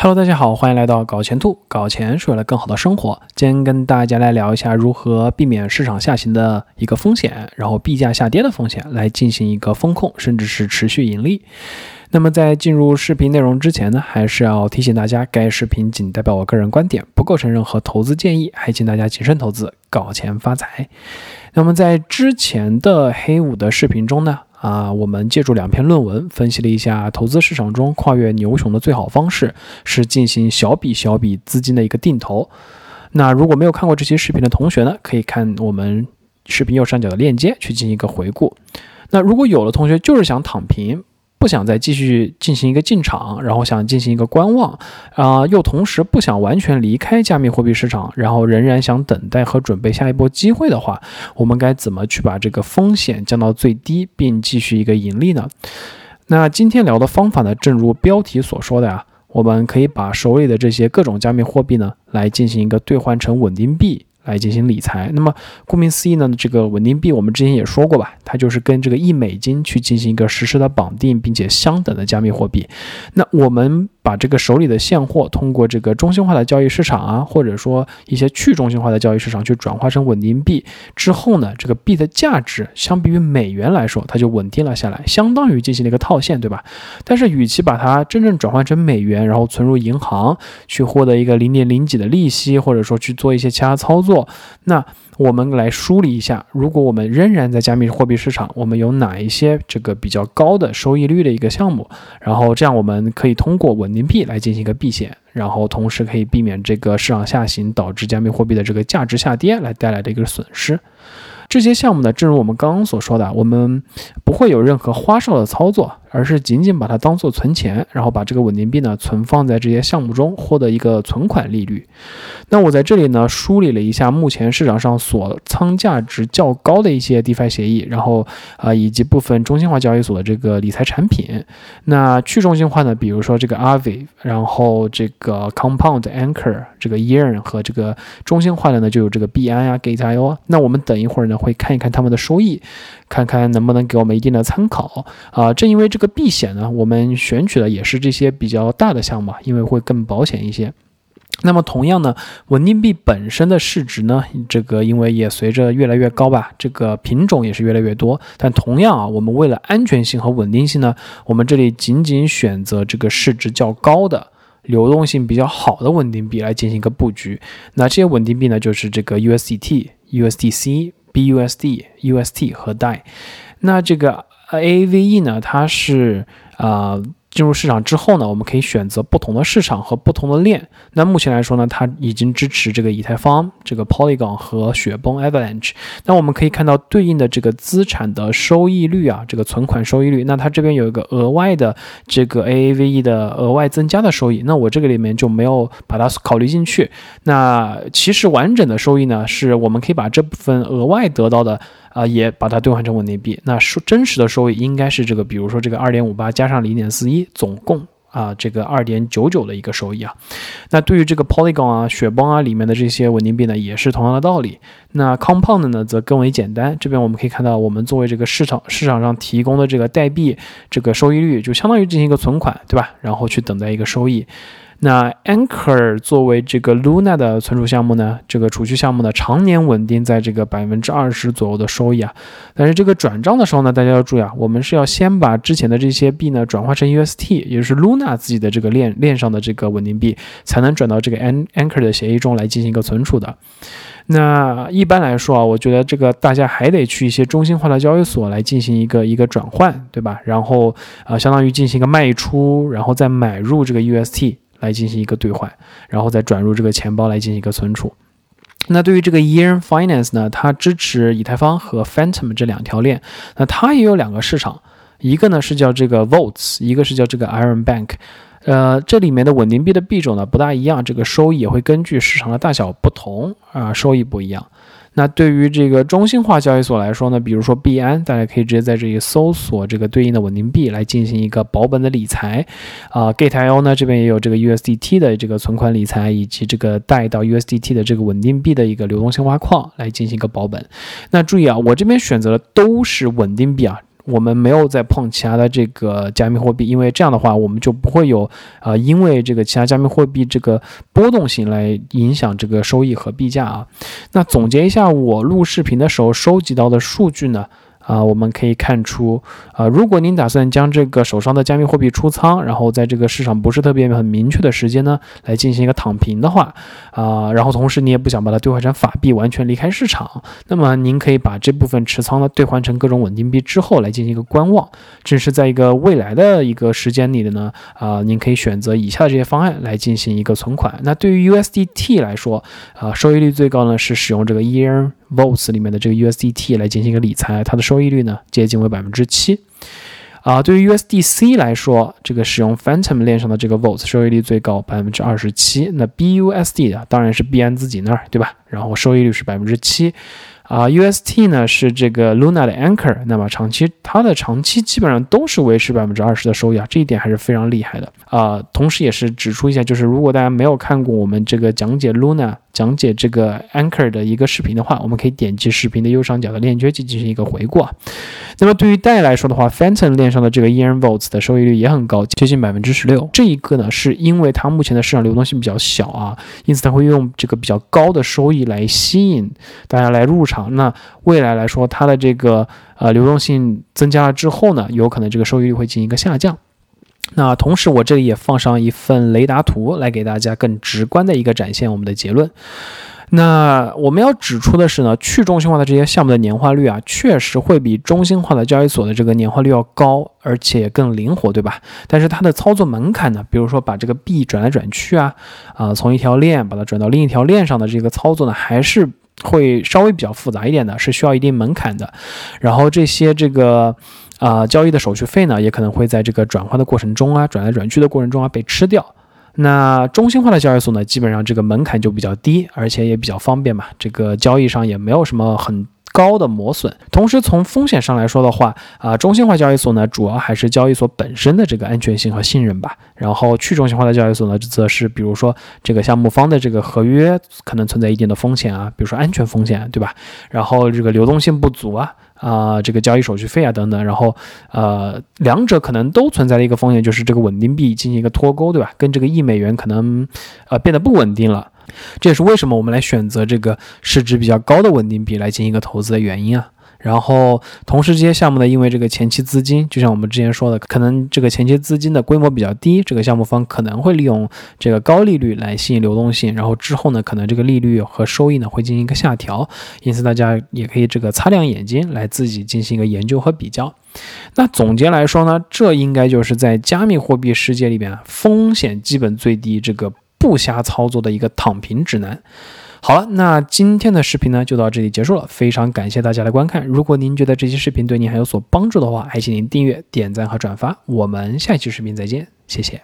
Hello，大家好，欢迎来到搞钱兔。搞钱是为了更好的生活。今天跟大家来聊一下如何避免市场下行的一个风险，然后币价下跌的风险，来进行一个风控，甚至是持续盈利。那么在进入视频内容之前呢，还是要提醒大家，该视频仅代表我个人观点，不构成任何投资建议，还请大家谨慎投资，搞钱发财。那么在之前的黑五的视频中呢？啊，我们借助两篇论文分析了一下投资市场中跨越牛熊的最好方式是进行小笔小笔资金的一个定投。那如果没有看过这期视频的同学呢，可以看我们视频右上角的链接去进行一个回顾。那如果有的同学就是想躺平。不想再继续进行一个进场，然后想进行一个观望，啊，又同时不想完全离开加密货币市场，然后仍然想等待和准备下一波机会的话，我们该怎么去把这个风险降到最低，并继续一个盈利呢？那今天聊的方法呢，正如标题所说的呀，我们可以把手里的这些各种加密货币呢，来进行一个兑换成稳定币。来进行理财，那么顾名思义呢，这个稳定币我们之前也说过吧，它就是跟这个一美金去进行一个实时的绑定，并且相等的加密货币。那我们。把这个手里的现货通过这个中心化的交易市场啊，或者说一些去中心化的交易市场去转化成稳定币之后呢，这个币的价值相比于美元来说，它就稳定了下来，相当于进行了一个套现，对吧？但是与其把它真正转换成美元，然后存入银行去获得一个零点零几的利息，或者说去做一些其他操作，那。我们来梳理一下，如果我们仍然在加密货币市场，我们有哪一些这个比较高的收益率的一个项目？然后这样我们可以通过稳定币来进行一个避险，然后同时可以避免这个市场下行导致加密货币的这个价值下跌来带来的一个损失。这些项目呢，正如我们刚刚所说的，我们不会有任何花哨的操作。而是仅仅把它当做存钱，然后把这个稳定币呢存放在这些项目中，获得一个存款利率。那我在这里呢梳理了一下目前市场上所仓价值较高的一些 DeFi 协议，然后啊以及部分中心化交易所的这个理财产品。那去中心化呢，比如说这个 Aave，然后这个 Compound Anchor，这个 Yearn 和这个中心化的呢就有这个币安呀、Gate.io。那我们等一会儿呢会看一看他们的收益，看看能不能给我们一定的参考啊。正因为这。这个避险呢，我们选取的也是这些比较大的项目，因为会更保险一些。那么同样呢，稳定币本身的市值呢，这个因为也随着越来越高吧，这个品种也是越来越多。但同样啊，我们为了安全性和稳定性呢，我们这里仅仅选择这个市值较高的、流动性比较好的稳定币来进行一个布局。那这些稳定币呢，就是这个 USDT、USDC、BUSD、UST 和 DAI。那这个。，A A V E 呢，它是啊。进入市场之后呢，我们可以选择不同的市场和不同的链。那目前来说呢，它已经支持这个以太坊、这个 Polygon 和雪崩 Avalanche。那我们可以看到对应的这个资产的收益率啊，这个存款收益率。那它这边有一个额外的这个 AAVE 的额外增加的收益。那我这个里面就没有把它考虑进去。那其实完整的收益呢，是我们可以把这部分额外得到的啊，也把它兑换成稳定币。那收真实的收益应该是这个，比如说这个二点五八加上零点四一。总共啊，这个二点九九的一个收益啊。那对于这个 Polygon 啊、雪崩啊里面的这些稳定币呢，也是同样的道理。那 Compound 呢，则更为简单。这边我们可以看到，我们作为这个市场市场上提供的这个代币，这个收益率就相当于进行一个存款，对吧？然后去等待一个收益。那 Anchor 作为这个 Luna 的存储项目呢，这个储蓄项目呢，常年稳定在这个百分之二十左右的收益啊。但是这个转账的时候呢，大家要注意啊，我们是要先把之前的这些币呢转化成 UST，也就是 Luna 自己的这个链链上的这个稳定币，才能转到这个 Anchor 的协议中来进行一个存储的。那一般来说啊，我觉得这个大家还得去一些中心化的交易所来进行一个一个转换，对吧？然后啊，相当于进行一个卖出，然后再买入这个 UST。来进行一个兑换，然后再转入这个钱包来进行一个存储。那对于这个 Yearn Finance 呢，它支持以太坊和 Phantom 这两条链。那它也有两个市场，一个呢是叫这个 Votes，一个是叫这个 Iron Bank。呃，这里面的稳定币的币种呢不大一样，这个收益也会根据市场的大小不同啊，收益不一样。那对于这个中心化交易所来说呢，比如说币安，大家可以直接在这里搜索这个对应的稳定币来进行一个保本的理财。啊，Gate.io 呢这边也有这个 USDT 的这个存款理财，以及这个带到 USDT 的这个稳定币的一个流动性挖矿来进行一个保本。那注意啊，我这边选择的都是稳定币啊。我们没有再碰其他的这个加密货币，因为这样的话，我们就不会有呃，因为这个其他加密货币这个波动性来影响这个收益和币价啊。那总结一下我录视频的时候收集到的数据呢？啊，我们可以看出，啊，如果您打算将这个手上的加密货币出仓，然后在这个市场不是特别很明确的时间呢，来进行一个躺平的话，啊，然后同时你也不想把它兑换成法币，完全离开市场，那么您可以把这部分持仓呢兑换成各种稳定币之后来进行一个观望，这是在一个未来的一个时间里的呢，啊，您可以选择以下的这些方案来进行一个存款。那对于 USDT 来说，啊，收益率最高呢是使用这个 Earn。Votes 里面的这个 USDT 来进行一个理财，它的收益率呢接近为百分之七。啊，对于 USDC 来说，这个使用 Phantom 链上的这个 Votes 收益率最高百分之二十七。那 BUSD 啊，当然是币安自己那儿，对吧？然后收益率是百分之七。啊，UST 呢是这个 Luna 的 Anchor，那么长期它的长期基本上都是维持百分之二十的收益啊，这一点还是非常厉害的啊。同时也是指出一下，就是如果大家没有看过我们这个讲解 Luna。讲解这个 Anchor 的一个视频的话，我们可以点击视频的右上角的链接去进行一个回顾。那么对于贷来说的话，Phantom 链上的这个 ear Votes 的收益率也很高，接近百分之十六。这一个呢，是因为它目前的市场流动性比较小啊，因此它会用这个比较高的收益来吸引大家来入场。那未来来说，它的这个呃流动性增加了之后呢，有可能这个收益率会进行一个下降。那同时，我这里也放上一份雷达图，来给大家更直观的一个展现我们的结论。那我们要指出的是呢，去中心化的这些项目的年化率啊，确实会比中心化的交易所的这个年化率要高，而且更灵活，对吧？但是它的操作门槛呢，比如说把这个币转来转去啊，啊，从一条链把它转到另一条链上的这个操作呢，还是会稍微比较复杂一点的，是需要一定门槛的。然后这些这个。啊，交易的手续费呢，也可能会在这个转换的过程中啊，转来转去的过程中啊被吃掉。那中心化的交易所呢，基本上这个门槛就比较低，而且也比较方便嘛，这个交易上也没有什么很高的磨损。同时从风险上来说的话，啊，中心化交易所呢，主要还是交易所本身的这个安全性和信任吧。然后去中心化的交易所呢，则是比如说这个项目方的这个合约可能存在一定的风险啊，比如说安全风险，对吧？然后这个流动性不足啊。啊，这个交易手续费啊等等，然后呃，两者可能都存在的一个风险，就是这个稳定币进行一个脱钩，对吧？跟这个一美元可能呃变得不稳定了，这也是为什么我们来选择这个市值比较高的稳定币来进行一个投资的原因啊。然后，同时这些项目呢，因为这个前期资金，就像我们之前说的，可能这个前期资金的规模比较低，这个项目方可能会利用这个高利率来吸引流动性，然后之后呢，可能这个利率和收益呢会进行一个下调，因此大家也可以这个擦亮眼睛来自己进行一个研究和比较。那总结来说呢，这应该就是在加密货币世界里边风险基本最低，这个不瞎操作的一个躺平指南。好了，那今天的视频呢就到这里结束了，非常感谢大家的观看。如果您觉得这期视频对您还有所帮助的话，还请您订阅、点赞和转发。我们下期视频再见，谢谢。